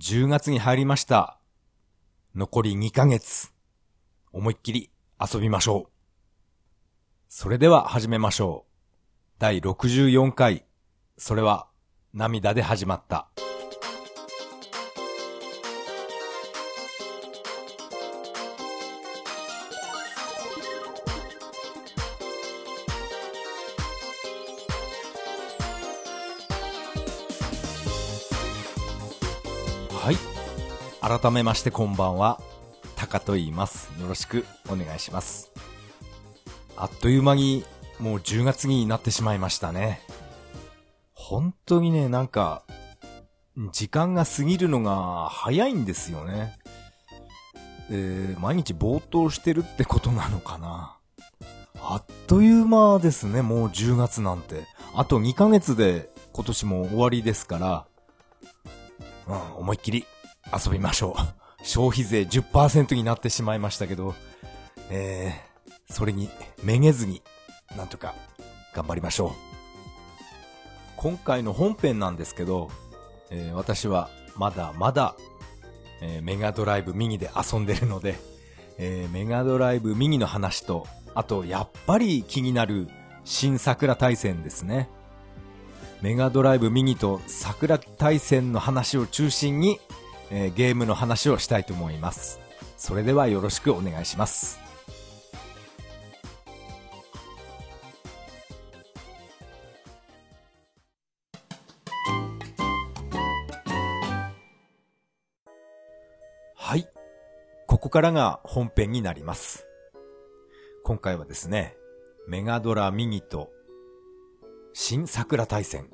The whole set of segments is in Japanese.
10月に入りました。残り2ヶ月。思いっきり遊びましょう。それでは始めましょう。第64回。それは涙で始まった。改めましてこんばんは。タカと言います。よろしくお願いします。あっという間にもう10月になってしまいましたね。本当にね、なんか、時間が過ぎるのが早いんですよね。えー、毎日冒頭してるってことなのかな。あっという間ですね、もう10月なんて。あと2ヶ月で今年も終わりですから、うん、思いっきり遊びましょう。消費税10%になってしまいましたけど、えー、それにめげずに、なんとか頑張りましょう。今回の本編なんですけど、えー私はまだまだ、えーメガドライブミニで遊んでるので、えーメガドライブミニの話と、あとやっぱり気になる新桜大戦ですね。メガドライブミニと桜大戦の話を中心に、えーゲームの話をしたいと思います。それではよろしくお願いします。はい。ここからが本編になります。今回はですね、メガドラミニと新桜大戦。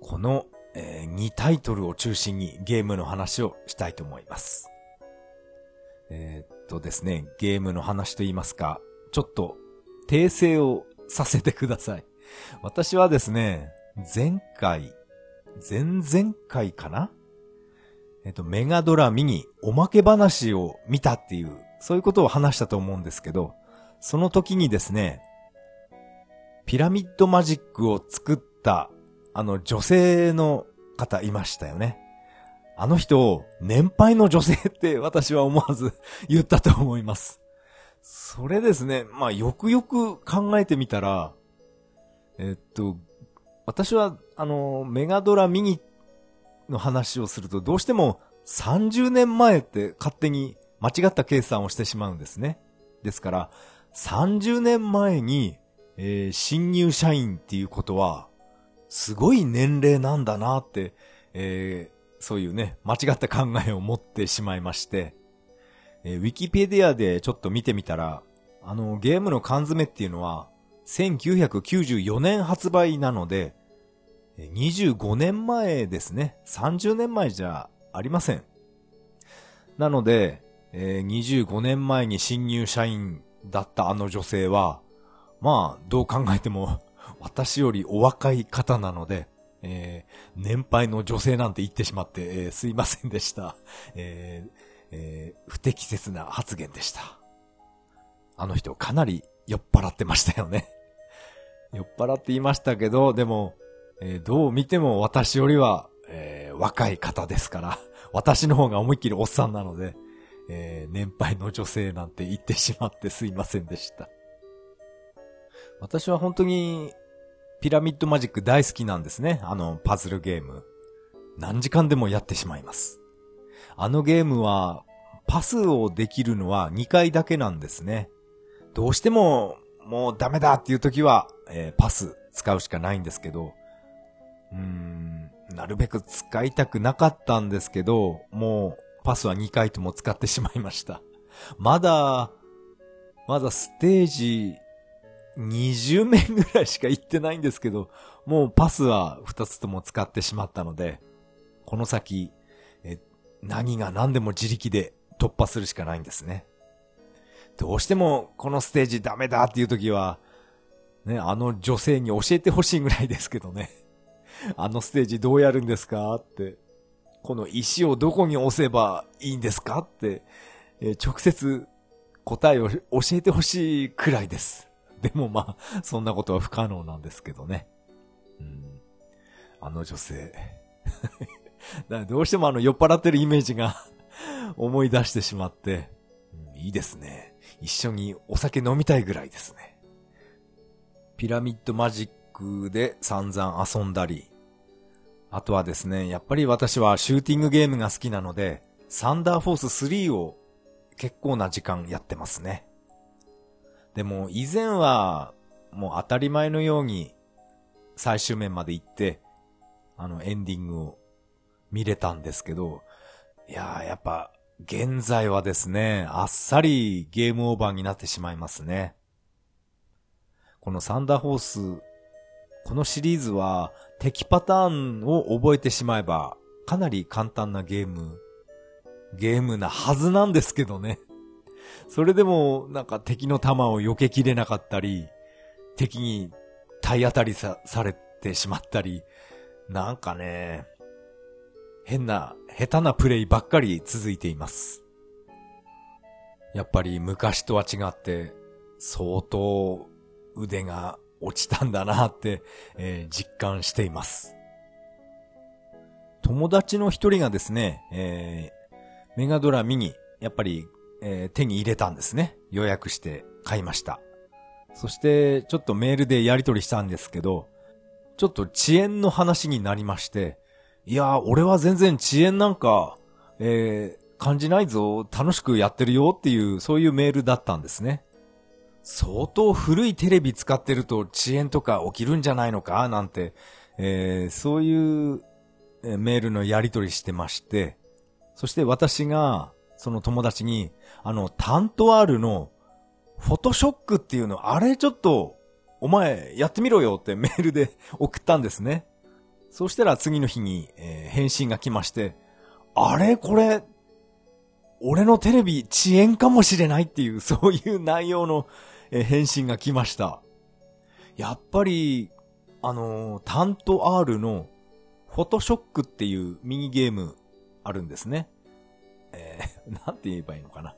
この、え2タイトルを中心にゲームの話をしたいと思います。えーっとですね、ゲームの話と言いますか、ちょっと訂正をさせてください。私はですね、前回、前々回かな？えっと、メガドラミニおまけ話を見たっていう、そういうことを話したと思うんですけど、その時にですね、ピラミッドマジックを作った、あの女性の方いましたよね。あの人、年配の女性って私は思わず言ったと思います。それですね、まあよくよく考えてみたら、えっと、私は、あの、メガドラミニの話をするとどうしても30年前って勝手に間違った計算をしてしまうんですね。ですから、30年前に、えー新入社員っていうことは、すごい年齢なんだなって、えーそういうね、間違った考えを持ってしまいまして、えーウィキペディアでちょっと見てみたら、あの、ゲームの缶詰っていうのは、1994年発売なので、25年前ですね。30年前じゃありません。なので、えー25年前に新入社員だったあの女性は、まあ、どう考えても、私よりお若い方なので、えー年配の女性なんて言ってしまって、えーすいませんでした。えーえー不適切な発言でした。あの人かなり酔っ払ってましたよね。酔っ払っていましたけど、でも、えーどう見ても私よりは、えー若い方ですから、私の方が思いっきりおっさんなので、えー年配の女性なんて言ってしまってすいませんでした。私は本当に、ピラミッドマジック大好きなんですね。あの、パズルゲーム。何時間でもやってしまいます。あのゲームは、パスをできるのは2回だけなんですね。どうしても、もうダメだっていう時は、えーパス使うしかないんですけど、うーん、なるべく使いたくなかったんですけど、もうパスは2回とも使ってしまいました。まだ、まだステージ20面ぐらいしか行ってないんですけど、もうパスは2つとも使ってしまったので、この先、え何が何でも自力で突破するしかないんですね。どうしてもこのステージダメだっていう時は、ね、あの女性に教えてほしいぐらいですけどね。あのステージどうやるんですかって。この石をどこに押せばいいんですかって、え直接答えを教えてほしいくらいです。でもまあ、そんなことは不可能なんですけどね。うん、あの女性。どうしてもあの酔っ払ってるイメージが 思い出してしまって、うん、いいですね。一緒にお酒飲みたいぐらいですね。ピラミッドマジックで散々遊んだり、あとはですね、やっぱり私はシューティングゲームが好きなので、サンダーフォース3を結構な時間やってますね。でも以前はもう当たり前のように最終面まで行って、あのエンディングを見れたんですけど、いやーやっぱ現在はですね、あっさりゲームオーバーになってしまいますね。このサンダーホース、このシリーズは敵パターンを覚えてしまえばかなり簡単なゲーム、ゲームなはずなんですけどね。それでもなんか敵の弾を避けきれなかったり、敵に体当たりさ、されてしまったり、なんかね、変な、下手なプレイばっかり続いています。やっぱり昔とは違って、相当腕が落ちたんだなって、えー、実感しています。友達の一人がですね、えー、メガドラミニ、やっぱり、えー、手に入れたんですね。予約して買いました。そして、ちょっとメールでやり取りしたんですけど、ちょっと遅延の話になりまして、いやー、俺は全然遅延なんか、えー、感じないぞ、楽しくやってるよっていう、そういうメールだったんですね。相当古いテレビ使ってると遅延とか起きるんじゃないのか？なんて、えー、そういうメールのやり取りしてまして、そして私が、その友達に、あの、タントワールの、フォトショックっていうの、あれちょっと、お前、やってみろよってメールで送ったんですね。そしたら次の日に、えー、返信が来まして、あれ？これ、俺のテレビ遅延かもしれないっていう、そういう内容の、えー、返信が来ました。やっぱり、あのー、タント R のフォトショックっていうミニゲームあるんですね。えー、なんて言えばいいのかな。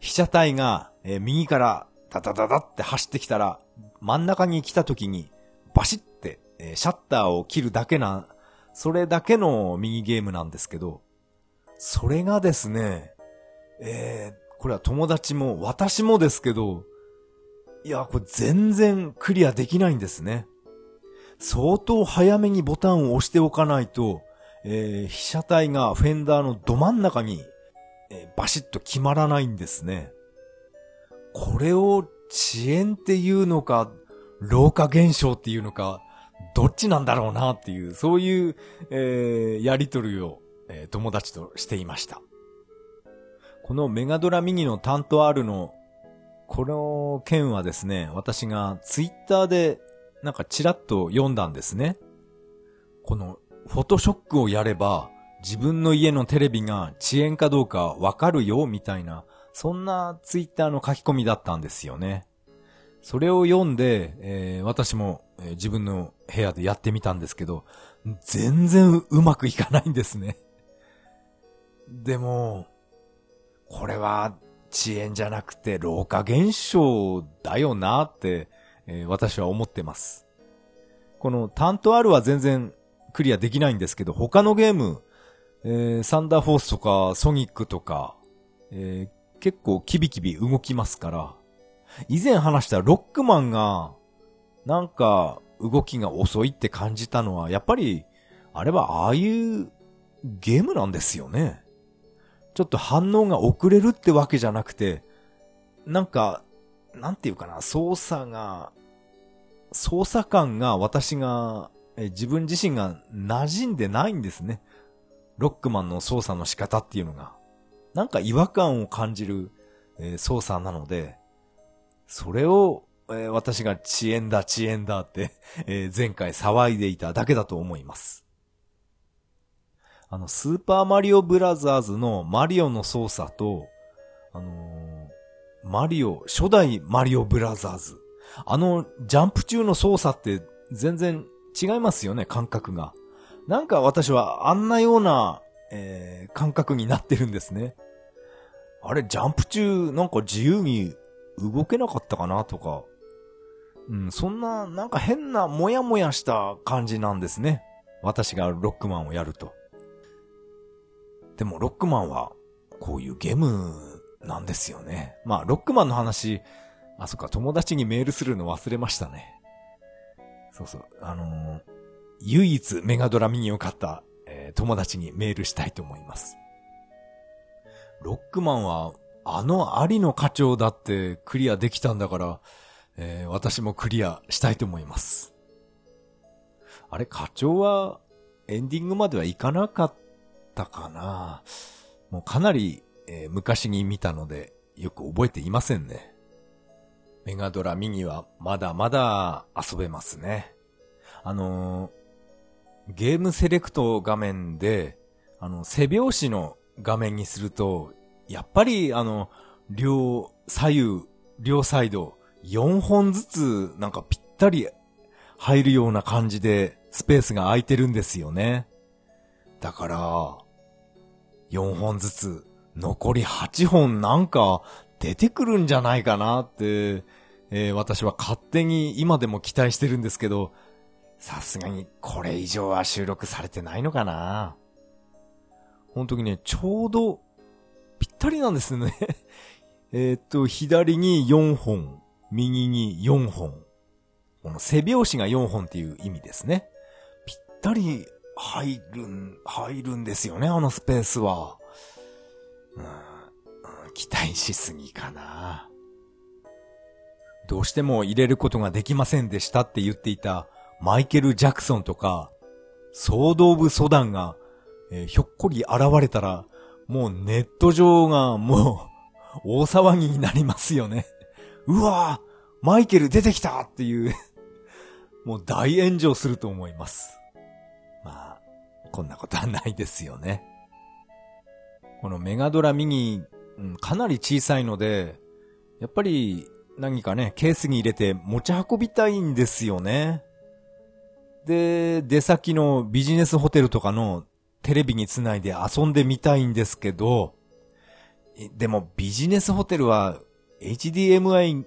被写体が、えー、右からダダダダって走ってきたら、真ん中に来た時に、バシって、えー、シャッターを切るだけな、それだけのミニゲームなんですけど、それがですね、えー、これは友達も、私もですけど、いや、これ全然クリアできないんですね。相当早めにボタンを押しておかないと、えー、被写体がフェンダーのど真ん中に、えー、バシッと決まらないんですね。これを遅延っていうのか、老化現象っていうのか、どっちなんだろうなっていう、そういう、えー、やりとりを、えー、友達としていました。このメガドラミニの担当あるの、この件はですね、私がツイッターでなんかチラッと読んだんですね。このフォトショックをやれば、自分の家のテレビが遅延かどうかわかるよ、みたいな、そんなツイッターの書き込みだったんですよね。それを読んで、えー、私も、えー、自分の部屋でやってみたんですけど、全然うまくいかないんですね。でも、これは遅延じゃなくて老化現象だよなって、えー、私は思ってます。このタント R は全然クリアできないんですけど、他のゲーム、えー、サンダーフォースとか、ソニックとか、えー、結構キビキビ動きますから、以前話したロックマンが、なんか、動きが遅いって感じたのは、やっぱり、あれはああいうゲームなんですよね。ちょっと反応が遅れるってわけじゃなくて、なんか、なんていうかな、操作が、操作感が私が自分自身が馴染んでないんですね。ロックマンの操作の仕方っていうのが。なんか違和感を感じる、えー、操作なので、それを、えー、私が遅延だ遅延だって、えー、前回騒いでいただけだと思います。あの、スーパーマリオブラザーズのマリオの操作と、あのマリオ、初代マリオブラザーズ。あの、ジャンプ中の操作って全然違いますよね、感覚が。なんか私はあんなような、えー、感覚になってるんですね。あれ、ジャンプ中なんか自由に動けなかったかなとか。うん、そんな、なんか変なもやもやした感じなんですね。私がロックマンをやると。でもロックマンはこういうゲームなんですよね。まあ、ロックマンの話、あ、そっか、友達にメールするの忘れましたね。そうそう、あのー、唯一メガドラミニを買った、えー、友達にメールしたいと思います。ロックマンは、あのありの課長だってクリアできたんだから、えー、私もクリアしたいと思います。あれ、課長は、エンディングまではいかなかったかなもうかなり、えー、昔に見たので、よく覚えていませんね。メガドラミニはまだまだ遊べますね。あの、ゲームセレクト画面で、あの、背拍子の画面にすると、やっぱりあの、両、左右、両サイド、4本ずつなんかぴったり入るような感じでスペースが空いてるんですよね。だから、4本ずつ、残り8本なんか出てくるんじゃないかなって、えー、私は勝手に今でも期待してるんですけど、さすがにこれ以上は収録されてないのかな本当にね、ちょうどぴったりなんですね。えっと、左に4本、右に4本。この背拍子が4本っていう意味ですね。ぴったり入るん、入るんですよね、あのスペースは。うん、期待しすぎかな。どうしても入れることができませんでしたって言っていたマイケル・ジャクソンとか、ソード・オブ・ソダンが、えー、ひょっこり現れたら、もうネット上がもう 大騒ぎになりますよね。うわぁマイケル出てきたっていう もう大炎上すると思います。まあ、こんなことはないですよね。このメガドラミニ、うん、かなり小さいので、やっぱり何かね、ケースに入れて持ち運びたいんですよね。で、出先のビジネスホテルとかのテレビにつないで遊んでみたいんですけど、でもビジネスホテルは HDMI、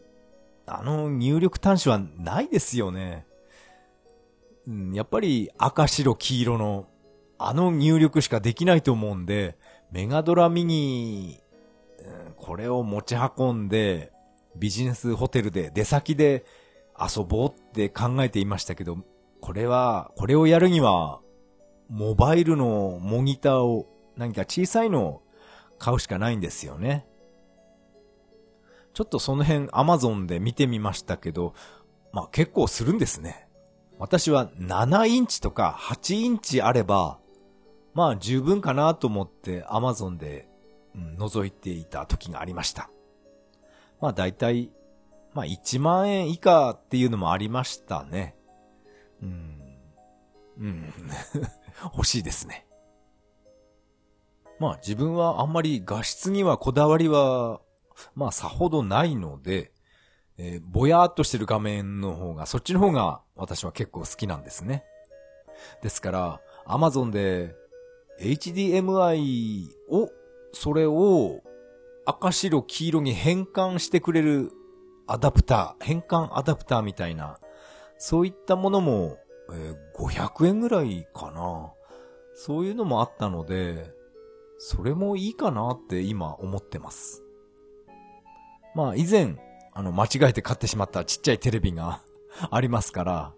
あの入力端子はないですよね。やっぱり赤白黄色のあの入力しかできないと思うんで、メガドラミニ、これを持ち運んで、ビジネスホテルで出先で遊ぼうって考えていましたけど、これは、これをやるには、モバイルのモニターを何か小さいのを買うしかないんですよね。ちょっとその辺アマゾンで見てみましたけど、まあ結構するんですね。私は7インチとか8インチあれば、まあ十分かなと思ってアマゾンで、うん、覗いていた時がありました。まあ大体、まあ1万円以下っていうのもありましたね。うん。欲しいですね。まあ自分はあんまり画質にはこだわりは、まあさほどないので、えー、ぼやーっとしてる画面の方が、そっちの方が私は結構好きなんですね。ですから、Amazon で HDMI を、それを赤白黄色に変換してくれるアダプター、変換アダプターみたいな、そういったものもえー、500円ぐらいかな。そういうのもあったので、それもいいかなって今思ってます。まあ以前、あの間違えて買ってしまったちっちゃいテレビが ありますから、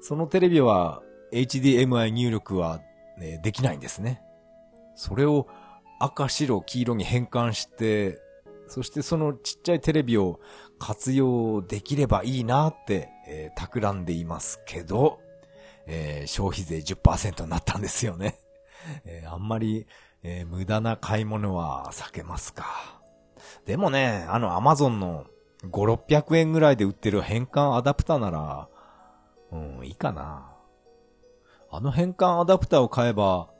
そのテレビは HDMI 入力は、ね、できないんですね。それを赤白黄色に変換して、そしてそのちっちゃいテレビを活用できればいいなって、えー、企んでいますけど、えー、消費税10%になったんですよね。えー、あんまり、えー、無駄な買い物は避けますか。でもね、あのアマゾンの5、600円ぐらいで売ってる変換アダプターなら、うん、いいかな。あの変換アダプターを買えば、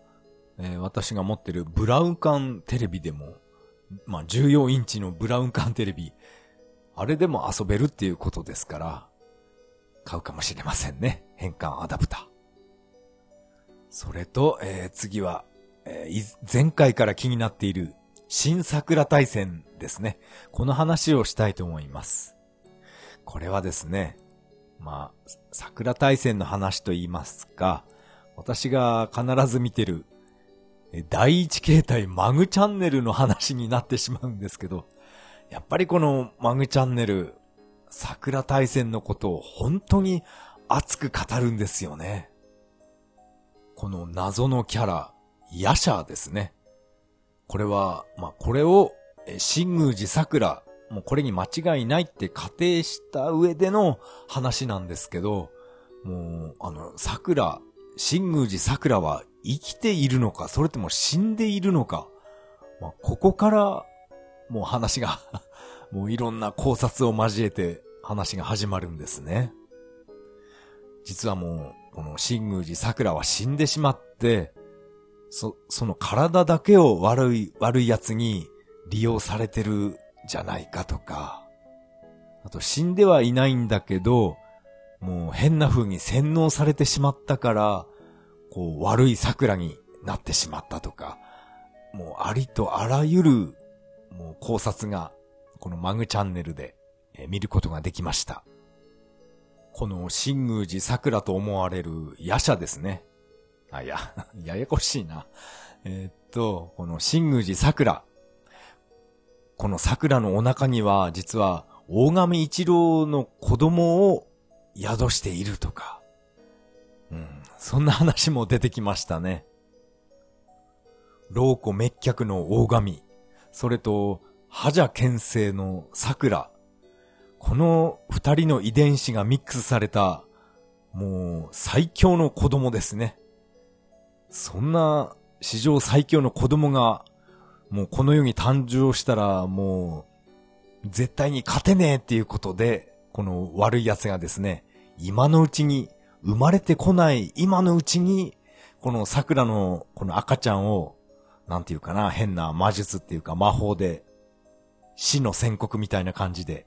えー、私が持ってるブラウン管テレビでも、まあ、14インチのブラウン管テレビ、あれでも遊べるっていうことですから、買うかもしれませんね。変換アダプター。それと、えー、次は、えー、前回から気になっている新桜大戦ですね。この話をしたいと思います。これはですね、まあ、桜大戦の話と言いますか、私が必ず見てる、第一形態マグチャンネルの話になってしまうんですけど、やっぱりこのマグチャンネル、桜大戦のことを本当に熱く語るんですよね。この謎のキャラ、ヤシャーですね。これは、まあ、これを、新宮寺桜、もうこれに間違いないって仮定した上での話なんですけど、もう、あの、桜、新宮寺桜は生きているのか、それとも死んでいるのか、まあ、ここから、もう話がもういろんな考察を交えて話が始まるんですね。実はもう、この新宮寺桜は死んでしまって、そ、その体だけを悪い、悪い奴に利用されてるじゃないかとか、あと死んではいないんだけど、もう変な風に洗脳されてしまったから、こう悪い桜になってしまったとか、もうありとあらゆる、もう考察が、このマグチャンネルで、え見ることができました。この新宮寺桜と思われる夜叉ですね。あ、いや、ややこしいな。えー、っと、この新宮寺桜。この桜のお腹には、実は、大神一郎の子供を宿しているとか。うん、そんな話も出てきましたね。老子滅却の大神。それと、覇者剣聖の桜。この二人の遺伝子がミックスされた、もう最強の子供ですね。そんな史上最強の子供が、もうこの世に誕生したら、もう、絶対に勝てねえっていうことで、この悪い奴がですね、今のうちに、生まれてこない今のうちに、この桜のこの赤ちゃんを、なんていうかな、変な魔術っていうか魔法で、死の宣告みたいな感じで、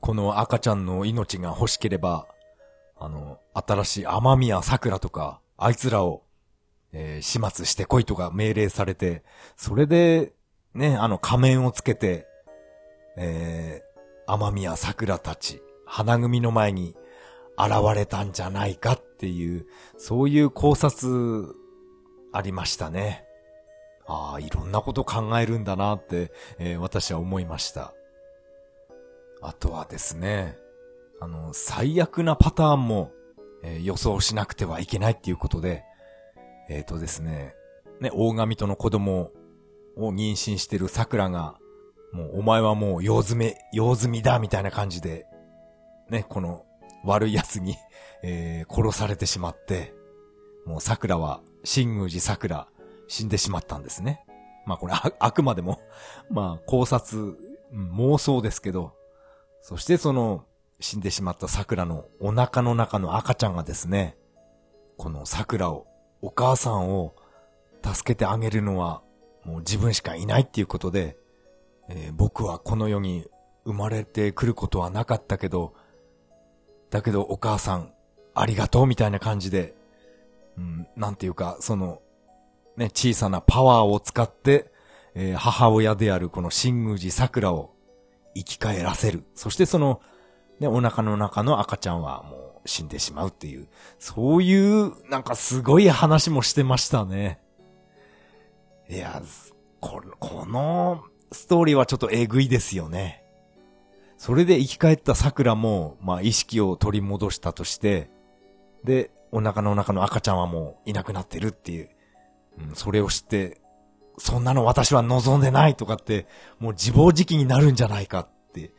この赤ちゃんの命が欲しければ、あの、新しい天宮桜とか、あいつらを、えー、始末してこいとか命令されて、それで、ね、あの仮面をつけて、えー、天宮桜たち、花組の前に現れたんじゃないかっていう、そういう考察、ありましたね。ああ、いろんなこと考えるんだなって、えー、私は思いました。あとはですね、あの、最悪なパターンも、えー、予想しなくてはいけないっていうことで、えっ、ー、とですね、ね、大神との子供を妊娠してる桜が、もうお前はもう用済み、用済みだみたいな感じで、ね、この悪い奴に、えー、殺されてしまって、もう桜は、新宮寺桜、死んでしまったんですね。まあこれあ、あくまでも、まあ考察、妄想ですけど、そしてその死んでしまった桜のお腹の中の赤ちゃんがですね、この桜を、お母さんを助けてあげるのはもう自分しかいないっていうことで、えー、僕はこの世に生まれてくることはなかったけど、だけどお母さんありがとうみたいな感じで、うん、なんていうか、その、ね、小さなパワーを使って、えー、母親であるこの新宮寺桜を生き返らせる。そしてその、ね、お腹の中の赤ちゃんはもう死んでしまうっていう、そういう、なんかすごい話もしてましたね。いや、この、このストーリーはちょっとえぐいですよね。それで生き返った桜も、まあ意識を取り戻したとして、で、お腹の中の赤ちゃんはもういなくなってるっていう、うん、それを知って、そんなの私は望んでないとかって、もう自暴自棄になるんじゃないかって、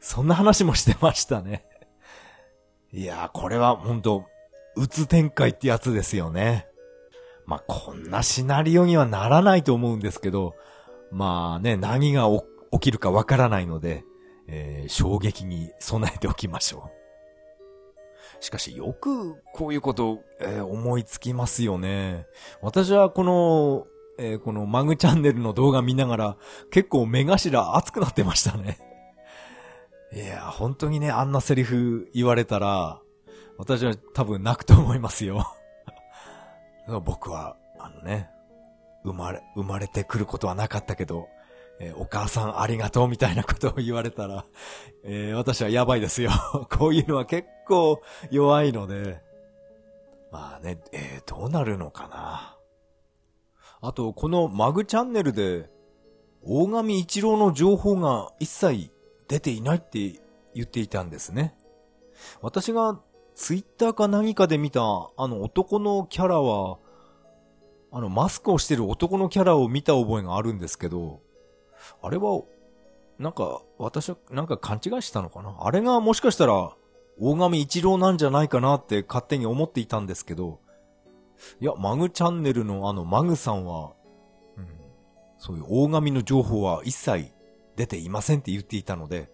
そんな話もしてましたね。いやー、これは本当うつ展開ってやつですよね。まあ、こんなシナリオにはならないと思うんですけど、まあね、何が起きるかわからないので、えー、衝撃に備えておきましょう。しかしよくこういうこと、えー、思いつきますよね。私はこのえー、このマグチャンネルの動画見ながら、結構目頭熱くなってましたね。いや、本当にね、あんなセリフ言われたら、私は多分泣くと思いますよ。僕は、あのね、生まれ、生まれてくることはなかったけど、えー、お母さんありがとうみたいなことを言われたら、えー、私はやばいですよ。こういうのは結構弱いので、まあね、えー、どうなるのかな。あと、このマグチャンネルで、大神一郎の情報が一切出ていないって言っていたんですね。私がツイッターか何かで見たあの男のキャラは、あのマスクをしてる男のキャラを見た覚えがあるんですけど、あれは、なんか、私はなんか勘違いしたのかな？あれがもしかしたら、大神一郎なんじゃないかなって勝手に思っていたんですけど、いや、マグチャンネルのあのマグさんは、うん、そういう大神の情報は一切出ていませんって言っていたので、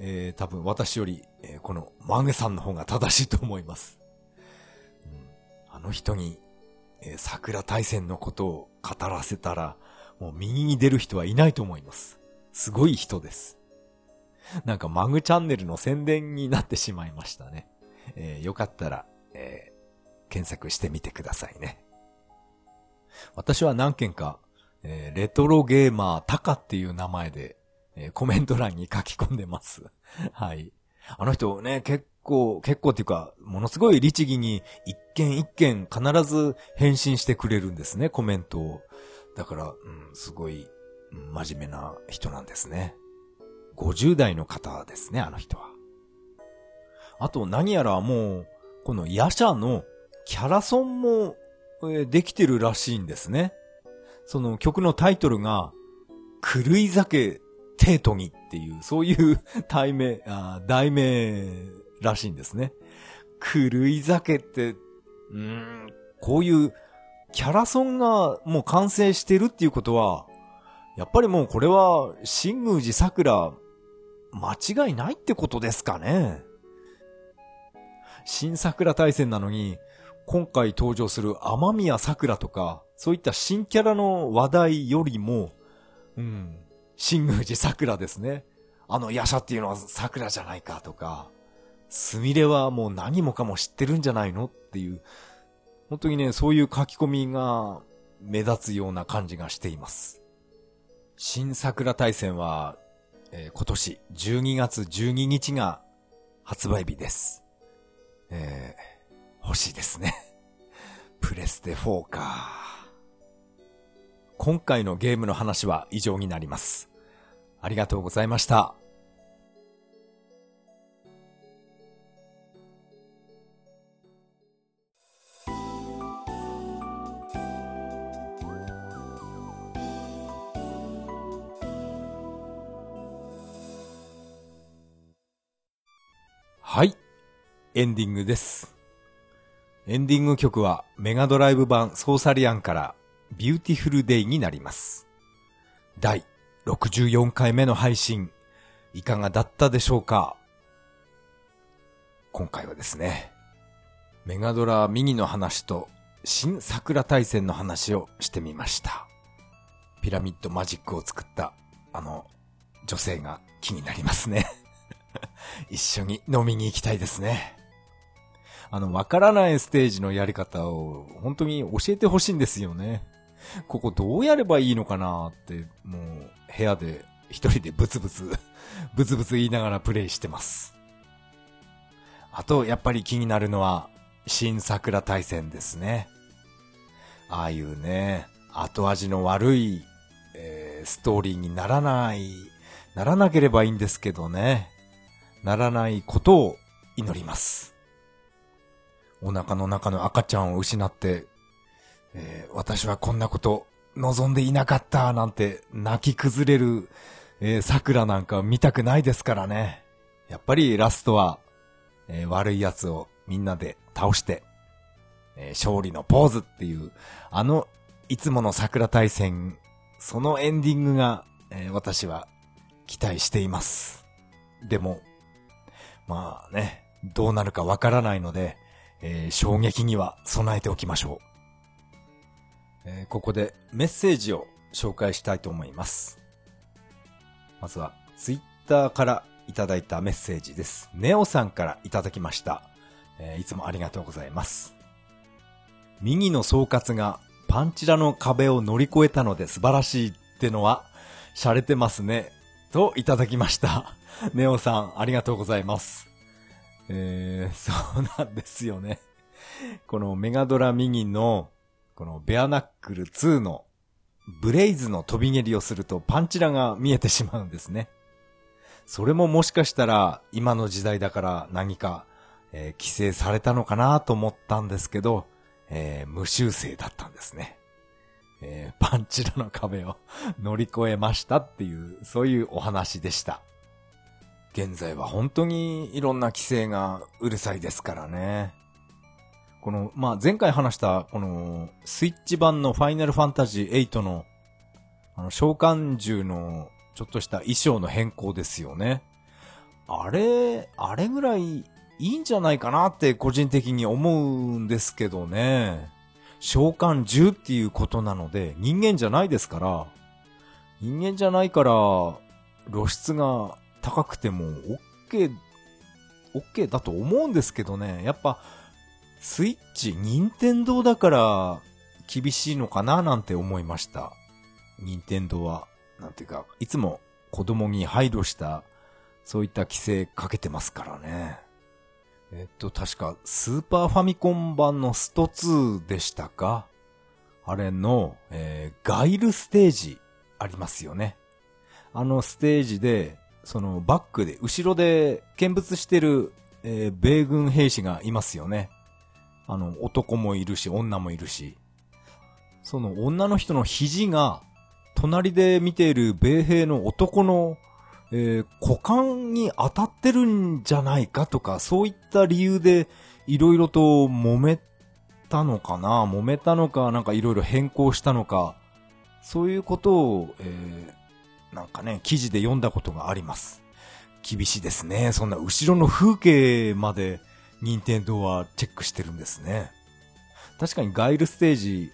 えー、多分私より、えー、このマグさんの方が正しいと思います。うん、あの人に、えー、桜大戦のことを語らせたら、もう右に出る人はいないと思います。すごい人です。なんかマグチャンネルの宣伝になってしまいましたね。えー、よかったら、えー、検索してみてくださいね。私は何件か、えー、レトロゲーマータカっていう名前で、えー、コメント欄に書き込んでます。はい。あの人ね、結構、結構っていうか、ものすごい律儀に一件一件必ず返信してくれるんですね、コメントを。だから、うん、すごい、真面目な人なんですね。50代の方ですね、あの人は。あと何やらもう、このヤシャのキャラソンも、え、できてるらしいんですね。その曲のタイトルが、狂い酒テートにっていう、そういう 題名、あ題名らしいんですね。狂い酒って、うーん、こういうキャラソンがもう完成してるっていうことは、やっぱりもうこれは、新宮寺桜、間違いないってことですかね。新桜大戦なのに、今回登場する天宮桜とか、そういった新キャラの話題よりも、うん、新宮寺桜ですね。あのヤシャっていうのは桜じゃないかとか、すみれはもう何もかも知ってるんじゃないのっていう、本当にね、そういう書き込みが目立つような感じがしています。新桜大戦は、えー、今年12月12日が発売日です。えー、欲しいですね。プレステ4か。今回のゲームの話は以上になります。ありがとうございました。はい。エンディングです。エンディング曲はメガドライブ版ソーサリアンからビューティフルデイになります。第64回目の配信、いかがだったでしょうか？今回はですね、メガドラミニの話と新サクラ大戦の話をしてみました。ピラミッドマジックを作ったあの女性が気になりますね。一緒に飲みに行きたいですね。あの、わからないステージのやり方を本当に教えてほしいんですよね。ここどうやればいいのかなって、もう部屋で一人でブツブツ、ブツブツ言いながらプレイしてます。あと、やっぱり気になるのは、新桜大戦ですね。ああいうね、後味の悪い、えー、ストーリーにならない、ならなければいいんですけどね。ならないことを祈ります。お腹の中の赤ちゃんを失って、えー、私はこんなこと望んでいなかったなんて泣き崩れる、えー、桜なんか見たくないですからね。やっぱりラストは、えー、悪い奴をみんなで倒して、え、勝利のポーズっていう、あの、いつもの桜大戦、そのエンディングが、え、私は期待しています。でも、まあね、どうなるかわからないので、えー、衝撃には備えておきましょう。えー、ここでメッセージを紹介したいと思います。まずは、ツイッターからいただいたメッセージです。ネオさんからいただきました。えー、いつもありがとうございます。右の総括がパンチラの壁を乗り越えたので素晴らしいってのは、洒落てますね。といただきました。ネオさん、ありがとうございます。えー、そうなんですよね。このメガドラミニのこのベアナックル2のブレイズの飛び蹴りをするとパンチラが見えてしまうんですね。それももしかしたら今の時代だから何か、えー、規制されたのかなと思ったんですけど、えー、無修正だったんですね。えー、パンチラの壁を乗り越えましたっていう、そういうお話でした。現在は本当にいろんな規制がうるさいですからね。この、まあ、前回話した、この、スイッチ版のファイナルファンタジー8の、あの、召喚獣の、ちょっとした衣装の変更ですよね。あれ、あれぐらいいいんじゃないかなって個人的に思うんですけどね。召喚獣っていうことなので、人間じゃないですから、人間じゃないから、露出が高くても OK、OK だと思うんですけどね。やっぱ、スイッチ、任天堂だから厳しいのかななんて思いました。任天堂は、なんていうか、いつも子供に配慮した、そういった規制かけてますからね。えっと、確か、スーパーファミコン版のスト2でしたか？あれの、えー、ガイルステージありますよね。あのステージで、そのバックで、後ろで見物してる、えー、米軍兵士がいますよね。あの、男もいるし、女もいるし。その女の人の肘が、隣で見ている米兵の男の、えー、股間に当たってるんじゃないかとか、そういった理由で、いろいろと揉めたのかな揉めたのか、なんかいろいろ変更したのか、そういうことを、えー、なんかね、記事で読んだことがあります。厳しいですね。そんな後ろの風景まで任天堂はチェックしてるんですね。確かにガイルステージ、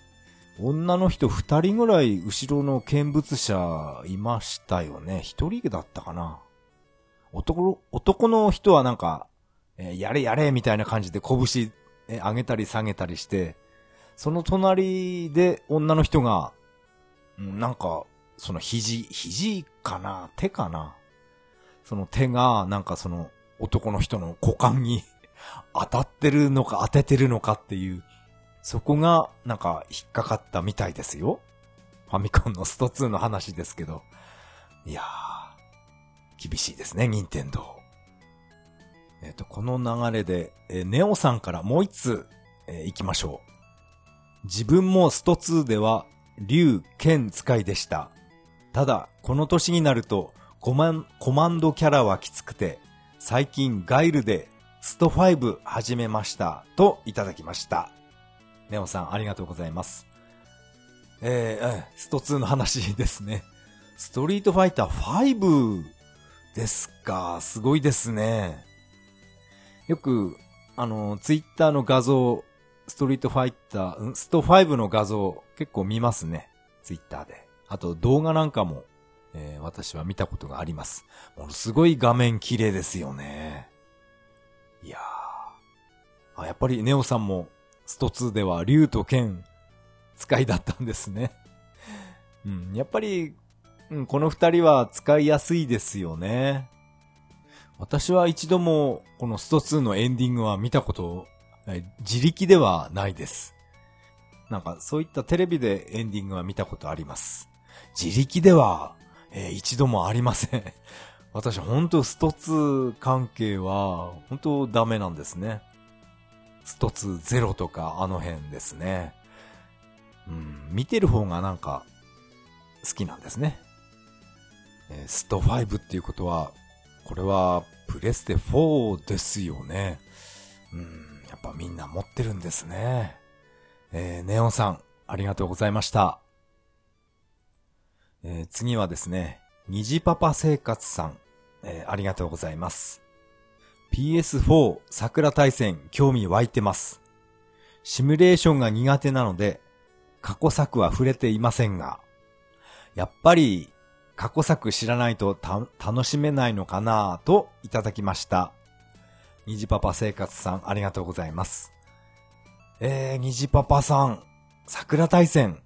女の人二人ぐらい後ろの見物者いましたよね。一人だったかな。男、男の人はなんか、えー、やれやれみたいな感じで拳、えー、上げたり下げたりして、その隣で女の人が、うん、なんか、その肘、肘かな？手かな？その手が、なんかその男の人の股間に 当たってるのか当ててるのかっていう、そこがなんか引っかかったみたいですよ。ファミコンのスト2の話ですけど。いやー、厳しいですね、任天堂。えっ、ー、と、この流れで、えー、ネオさんからもう一つ、えー、行きましょう。自分もスト2では、竜、剣使いでした。ただ、この年になるとコマン、コマンドキャラはきつくて、最近ガイルでスト5始めました。といただきました。ネオさん、ありがとうございます。えー、スト2の話ですね。ストリートファイター5ですか。すごいですね。よく、あの、ツイッターの画像、ストリートファイター、スト5の画像結構見ますね。ツイッターで。あと動画なんかも、えー、私は見たことがあります。ものすごい画面綺麗ですよね。いやー。あ、やっぱりネオさんもスト2では竜と剣使いだったんですね。うん、やっぱり、うん、この二人は使いやすいですよね。私は一度もこのスト2のエンディングは見たこと、自力ではないです。なんかそういったテレビでエンディングは見たことあります。自力では、えー、一度もありません。私本当ストツ関係は本当ダメなんですね。ストツゼロとかあの辺ですね。うん、見てる方がなんか好きなんですね。えー、スト5っていうことは、これはプレステ4ですよね。うん、やっぱみんな持ってるんですね。えー、ネオンさん、ありがとうございました。えー、次はですね、虹パパ生活さん、えー、ありがとうございます。PS4 桜大戦興味湧いてます。シミュレーションが苦手なので、過去作は触れていませんが、やっぱり過去作知らないと楽しめないのかなぁといただきました。虹パパ生活さんありがとうございます。えー、虹パパさん、桜大戦、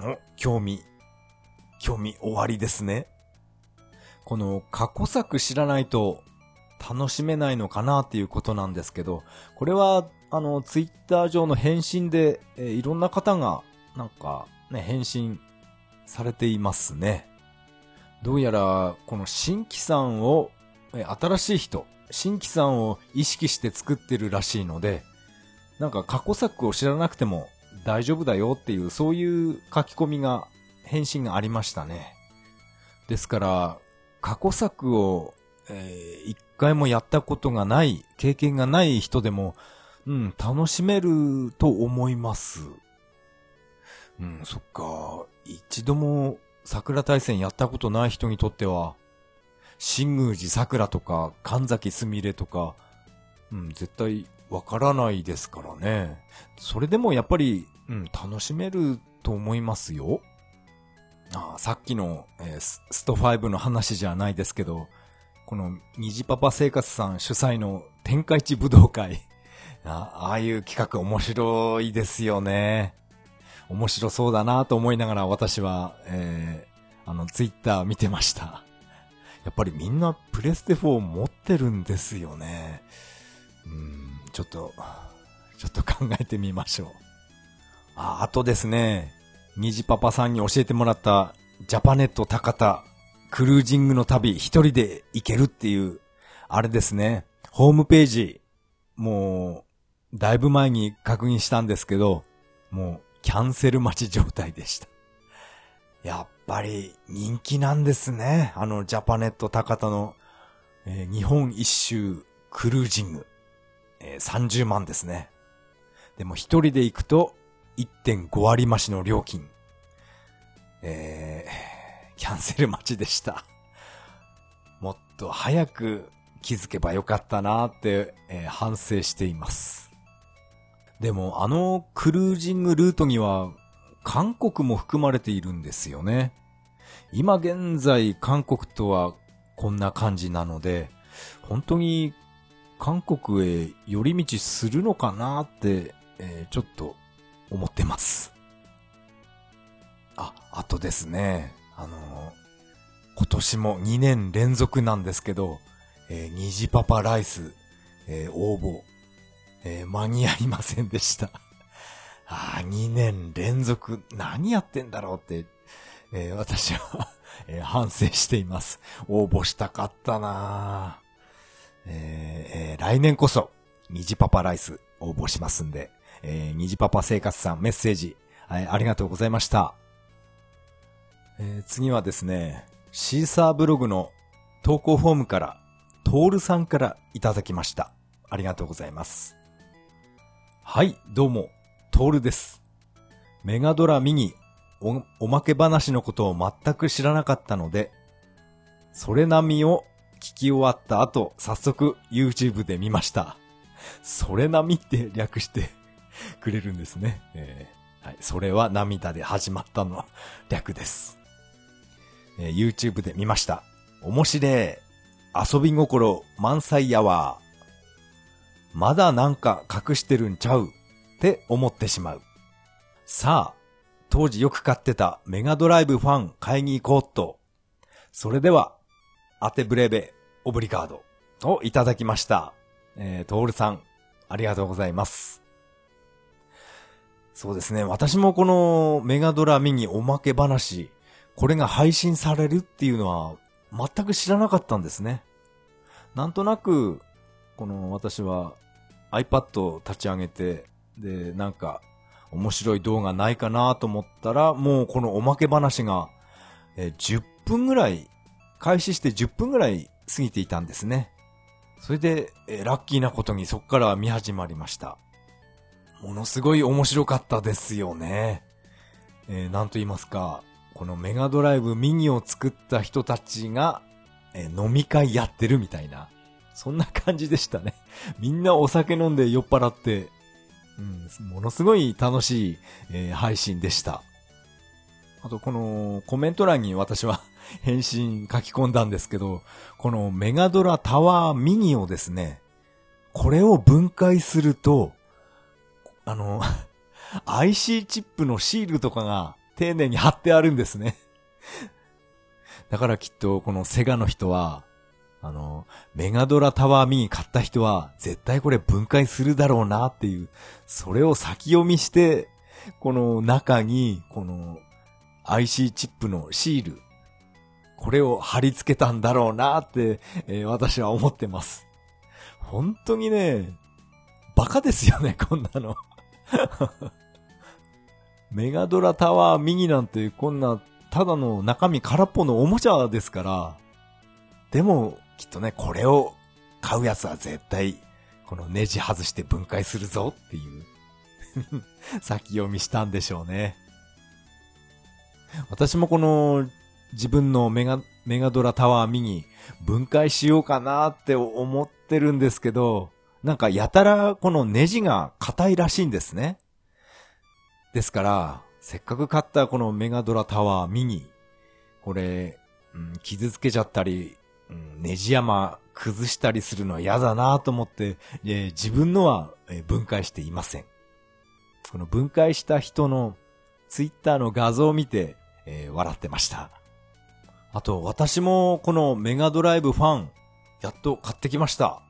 うん、興味興味終わりですね。この過去作知らないと楽しめないのかなっていうことなんですけど、これはあの、ツイッター上の返信で、え、いろんな方が、なんか、ね、返信されていますね。どうやら、この新規さんを、え、新しい人、新規さんを意識して作ってるらしいので、なんか過去作を知らなくても大丈夫だよっていう、そういう書き込みが、返信がありましたね。ですから、過去作を、えー、一回もやったことがない、経験がない人でも、うん、楽しめると思います。うん、そっか。一度も桜大戦やったことない人にとっては、新宮寺桜とか神崎すみれとか、うん、絶対わからないですからね。それでもやっぱり、うん、楽しめると思いますよ。あさっきの、えー、スト5の話じゃないですけど、この虹パパ生活さん主催の天下一武道会。あああいう企画面白いですよね。面白そうだなと思いながら私は、えー、あの、ツイッター見てました。やっぱりみんなプレステ4持ってるんですよね。うん、ちょっと、ちょっと考えてみましょう。あ、あとですね、虹パパさんに教えてもらったジャパネット高田クルージングの旅一人で行けるっていう、あれですね、ホームページ、もう、だいぶ前に確認したんですけど、もう、キャンセル待ち状態でした。やっぱり人気なんですね。あのジャパネット高田の、えー、日本一周クルージング、えー、30万ですね。でも一人で行くと1.5割増しの料金。えー、キャンセル待ちでした。もっと早く気づけばよかったなって、えー、反省しています。でもあのクルージングルートには韓国も含まれているんですよね。今現在韓国とはこんな感じなので、本当に韓国へ寄り道するのかなって、えー、ちょっと思ってます。あ、あとですね、あのー、今年も2年連続なんですけど、えー、虹パパライス、えー、応募、えー、間に合いませんでした。あ、2年連続、何やってんだろうって、えー、私はえー、反省しています。応募したかったなえー、えー、来年こそ、虹パパライス応募しますんで、えー、虹パパ生活さんメッセージ、はい、ありがとうございました。えー、次はですね、シーサーブログの投稿フォームから、トールさんからいただきました。ありがとうございます。はい、どうも、トールです。メガドラミニお、おまけ話のことを全く知らなかったので、それなみを聞き終わった後、早速 YouTube で見ました。それなみって略して くれるんですね。えー、はい。それは涙で始まったの 略です。えー、YouTube で見ました。面白い。遊び心満載やわ。まだなんか隠してるんちゃうって思ってしまう。さあ、当時よく買ってたメガドライブファン買いに行こうと。それでは、アテブレベオブリガードをいただきました。えー、トールさん、ありがとうございます。そうですね。私もこのメガドラミニおまけ話、これが配信されるっていうのは全く知らなかったんですね。なんとなく、この私は iPad を立ち上げて、で、なんか面白い動画ないかなと思ったら、もうこのおまけ話が、え10分ぐらい、開始して10分ぐらい過ぎていたんですね。それで、えラッキーなことにそっから見始まりました。ものすごい面白かったですよね。えー、なんと言いますか、このメガドライブミニを作った人たちが、えー、飲み会やってるみたいな、そんな感じでしたね。みんなお酒飲んで酔っ払って、うん、ものすごい楽しい、えー、配信でした。あと、このコメント欄に私は 返信書き込んだんですけど、このメガドラタワーミニをですね、これを分解すると、あの、IC チップのシールとかが丁寧に貼ってあるんですね。だからきっとこのセガの人は、あの、メガドラタワーミニ買った人は絶対これ分解するだろうなっていう、それを先読みして、この中に、この IC チップのシール、これを貼り付けたんだろうなって、えー、私は思ってます。本当にね、バカですよね、こんなの。メガドラタワーミニなんてこんな、ただの中身空っぽのおもちゃですから。でも、きっとね、これを買うやつは絶対、このネジ外して分解するぞっていう 先読みしたんでしょうね。私もこの自分のメガ、メガドラタワーミニ分解しようかなって思ってるんですけど、なんかやたらこのネジが硬いらしいんですね。ですから、せっかく買ったこのメガドラタワーミニ、これ、うん、傷つけちゃったり、うん、ネジ山崩したりするのは嫌だなと思って、えー、自分のは、分解していません。この分解した人のツイッターの画像を見て、えー、笑ってました。あと、私もこのメガドライブファン、やっと買ってきました。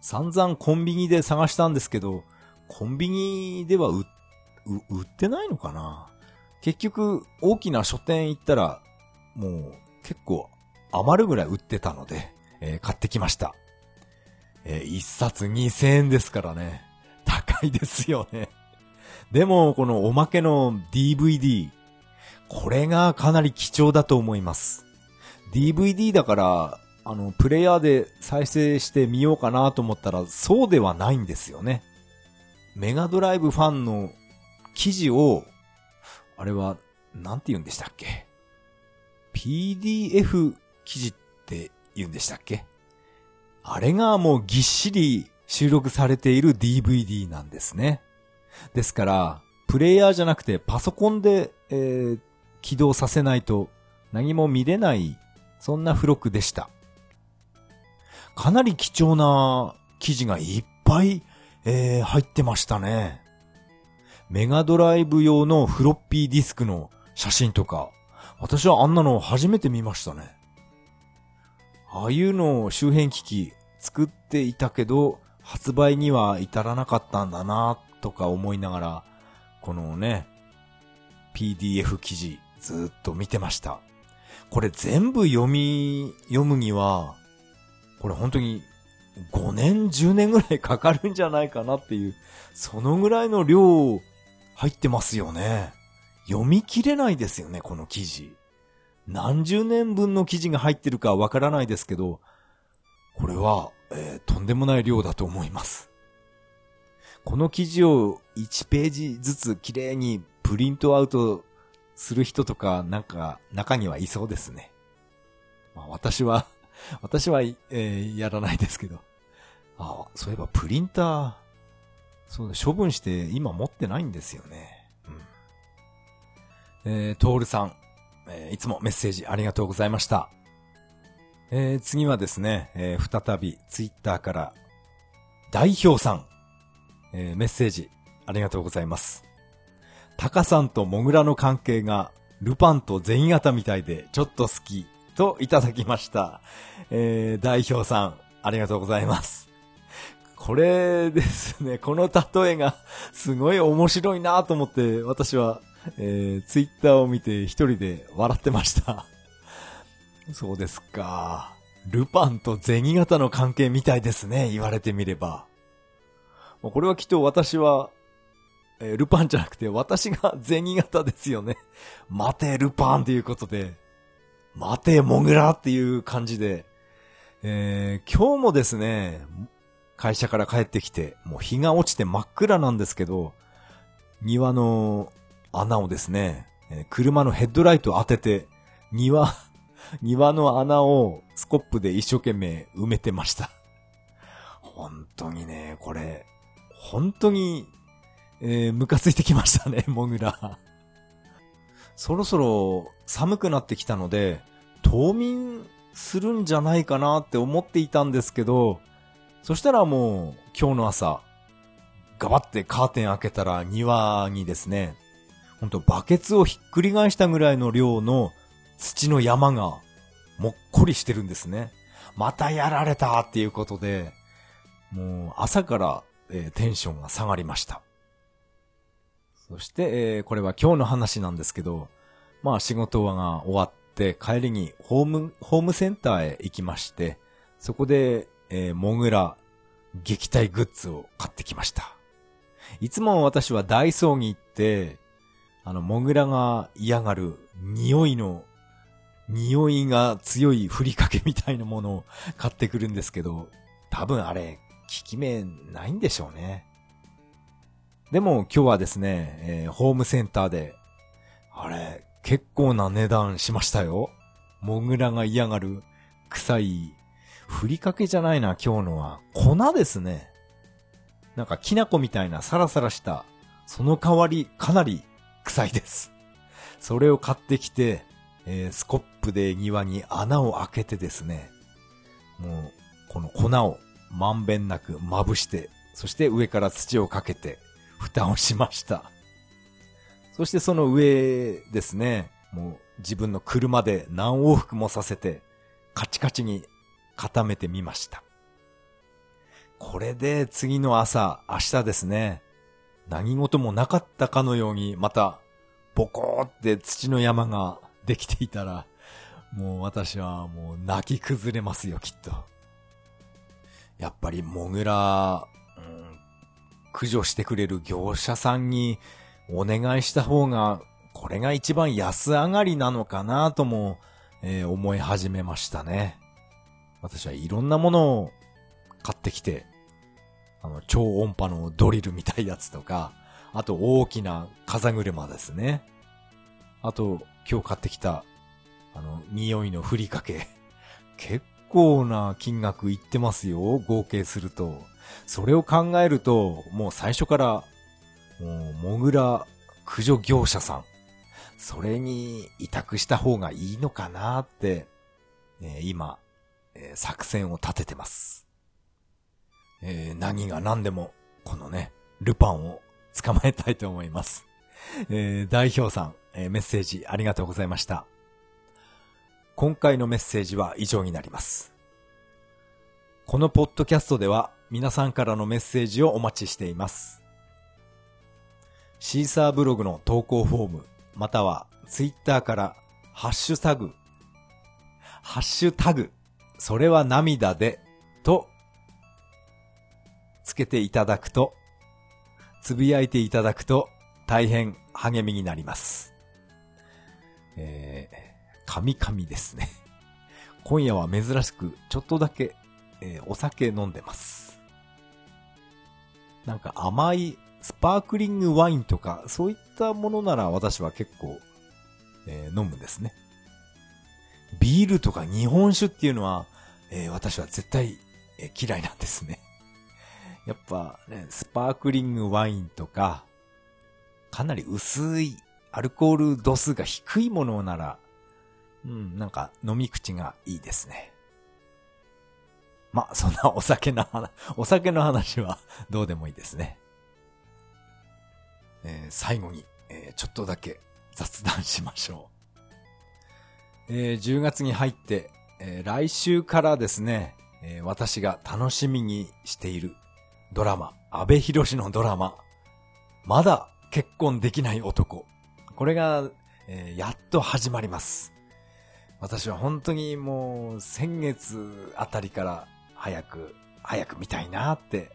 散々コンビニで探したんですけど、コンビニでは売、売ってないのかな？結局、大きな書店行ったら、もう結構余るぐらい売ってたので、えー、買ってきました。えー、一冊2000円ですからね。高いですよね。でも、このおまけの DVD、これがかなり貴重だと思います。DVD だから、あの、プレイヤーで再生してみようかなと思ったら、そうではないんですよね。メガドライブファンの記事を、あれは、なんて言うんでしたっけ ?PDF 記事って言うんでしたっけ？あれがもうぎっしり収録されている DVD なんですね。ですから、プレイヤーじゃなくてパソコンで、えー、起動させないと何も見れない、そんな付録でした。かなり貴重な記事がいっぱい、えー、入ってましたね。メガドライブ用のフロッピーディスクの写真とか、私はあんなの初めて見ましたね。ああいうのを周辺機器作っていたけど、発売には至らなかったんだなとか思いながら、このね、PDF 記事ずっと見てました。これ全部読み、読むには、これ本当に5年、10年ぐらいかかるんじゃないかなっていう、そのぐらいの量入ってますよね。読み切れないですよね、この記事。何十年分の記事が入ってるかわからないですけど、これは、えー、とんでもない量だと思います。この記事を1ページずつ綺麗にプリントアウトする人とか、なんか、中にはいそうですね。まあ、私は私は、えー、やらないですけど。ああ、そういえばプリンター、そう、処分して今持ってないんですよね。うん。えー、トールさん、えー、いつもメッセージありがとうございました。えー、次はですね、えー、再びツイッターから代表さん、えー、メッセージありがとうございます。タカさんとモグラの関係がルパンと銭形みたいでちょっと好きといただきました。えー、代表さん、ありがとうございます。これですね、この例えがすごい面白いなと思って私は、えー、ツイッターを見て一人で笑ってました。そうですか。ルパンと銭形の関係みたいですね、言われてみれば。これはきっと私は、えー、ルパンじゃなくて私が銭形ですよね。待て、ルパンということで、待て、モグラっていう感じで、えー、今日もですね、会社から帰ってきて、もう日が落ちて真っ暗なんですけど、庭の穴をですね、車のヘッドライトを当てて、庭、庭の穴をスコップで一生懸命埋めてました。本当にね、これ、本当に、えー、ムカついてきましたね、モグラ。そろそろ寒くなってきたので、冬眠するんじゃないかなって思っていたんですけど、そしたらもう今日の朝、ガバってカーテン開けたら庭にですね、ほんとバケツをひっくり返したぐらいの量の土の山がもっこりしてるんですね。またやられたっていうことで、もう朝から、えー、テンションが下がりました。そして、えー、これは今日の話なんですけど、まあ仕事が終わって帰りにホーム、ホームセンターへ行きまして、そこで、えー、モグラ撃退グッズを買ってきました。いつも私はダイソーに行って、あの、モグラが嫌がる匂いの、匂いが強いふりかけみたいなものを買ってくるんですけど、多分あれ、効き目ないんでしょうね。でも今日はですね、えー、ホームセンターで、あれ、結構な値段しましたよ。モグラが嫌がる臭い、ふりかけじゃないな、今日のは。粉ですね。なんかきな粉みたいなサラサラした、その代わりかなり臭いです。それを買ってきて、えー、スコップで庭に穴を開けてですね、もう、この粉をまんべんなくまぶして、そして上から土をかけて、蓋をしました。そしてその上ですね、もう自分の車で何往復もさせて、カチカチに固めてみました。これで次の朝、明日ですね、何事もなかったかのように、また、ボコーって土の山ができていたら、もう私はもう泣き崩れますよ、きっと。やっぱりモグラ、駆除してくれる業者さんにお願いした方が、これが一番安上がりなのかなとも、えー、思い始めましたね。私はいろんなものを買ってきて、あの、超音波のドリルみたいやつとか、あと大きな風車ですね。あと、今日買ってきた、あの、匂いのふりかけ。結構な金額いってますよ、合計すると。それを考えると、もう最初から、もう、モグラ駆除業者さん。それに委託した方がいいのかなって、えー、今、えー、作戦を立ててます。えー、何が何でも、このね、ルパンを捕まえたいと思います。えー、代表さん、えー、メッセージありがとうございました。今回のメッセージは以上になります。このポッドキャストでは皆さんからのメッセージをお待ちしています。シーサーブログの投稿フォーム、またはツイッターからハッシュタグ、ハッシュタグ、それは涙でとつけていただくと、つぶやいていただくと大変励みになります。えー、神々ですね。今夜は珍しくちょっとだけ、えー、お酒飲んでます。なんか甘いスパークリングワインとかそういったものなら私は結構、えー、飲むんですね。ビールとか日本酒っていうのは、えー、私は絶対、えー、嫌いなんですね。やっぱね、スパークリングワインとか、かなり薄いアルコール度数が低いものなら、うん、なんか飲み口がいいですね。まあそんなお酒の話、お酒の話は どうでもいいですね。えー、最後に、えー、ちょっとだけ雑談しましょう。えー、10月に入って、え来週からですね、え私が楽しみにしているドラマ、安倍博士のドラマ、まだ結婚できない男。これが、えー、やっと始まります。私は本当にもう先月あたりから早く、早く見たいなって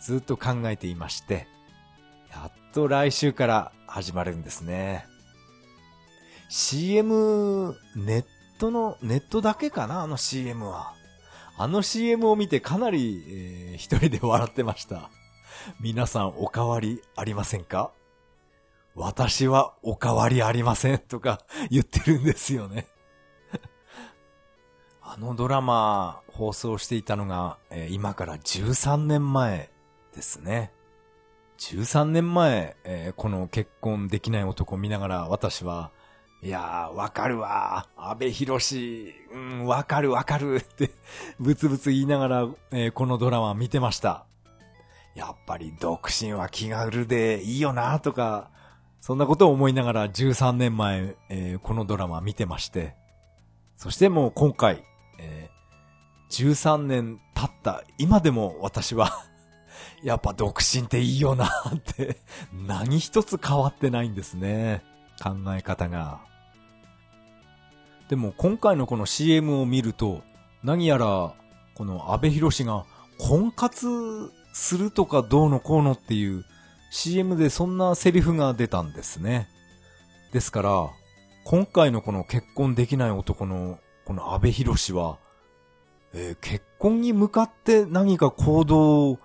ずっと考えていまして、やっと来週から始まるんですね。CM、ネットの、ネットだけかなあの CM は。あの CM を見てかなり、えー、一人で笑ってました。皆さんお変わりありませんか？私はお変わりありませんとか言ってるんですよねあのドラマ放送していたのが、えー、今から13年前ですね。13年前、えー、この結婚できない男を見ながら私はいやー、わかるわー安倍博士、うん、わかるわかるって、ブツブツ言いながら、えー、このドラマ見てました。やっぱり独身は気軽でいいよなーとか、そんなことを思いながら13年前、えー、このドラマ見てまして。そしてもう今回、え13年経った今でも私は やっぱ独身っていいよなって何一つ変わってないんですね。考え方が。でも今回のこの CM を見ると、何やら、この安倍博士が婚活するとかどうのこうのっていう CM でそんなセリフが出たんですね。ですから、今回のこの結婚できない男のこの安倍博士は、えー、結婚に向かって何か行動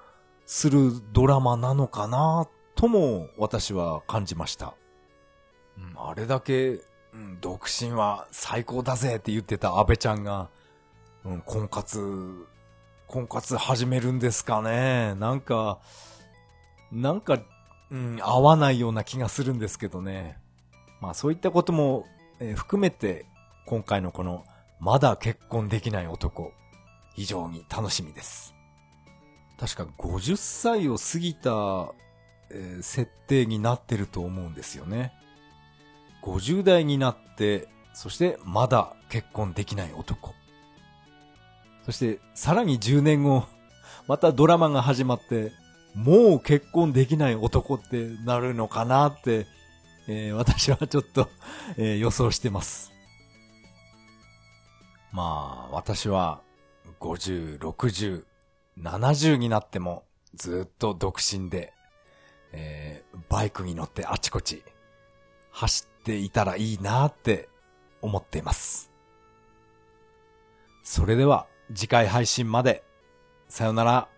するドラマなのかなとも私は感じました。うん、あれだけうん、独身は最高だぜって言ってた安倍ちゃんが、うん、婚活、婚活始めるんですかね。なんか、なんか、うん、合わないような気がするんですけどね。まあそういったことも、えー、含めて、今回のこの、まだ結婚できない男、非常に楽しみです。確か50歳を過ぎた、えー、設定になってると思うんですよね。50代になって、そしてまだ結婚できない男。そしてさらに10年後、またドラマが始まって、もう結婚できない男ってなるのかなって、えー、私はちょっと、えー、予想してます。まあ、私は50、60、70になってもずっと独身で、えー、バイクに乗ってあちこち走っていたらいいなって思っています。それでは次回配信まで。さよなら。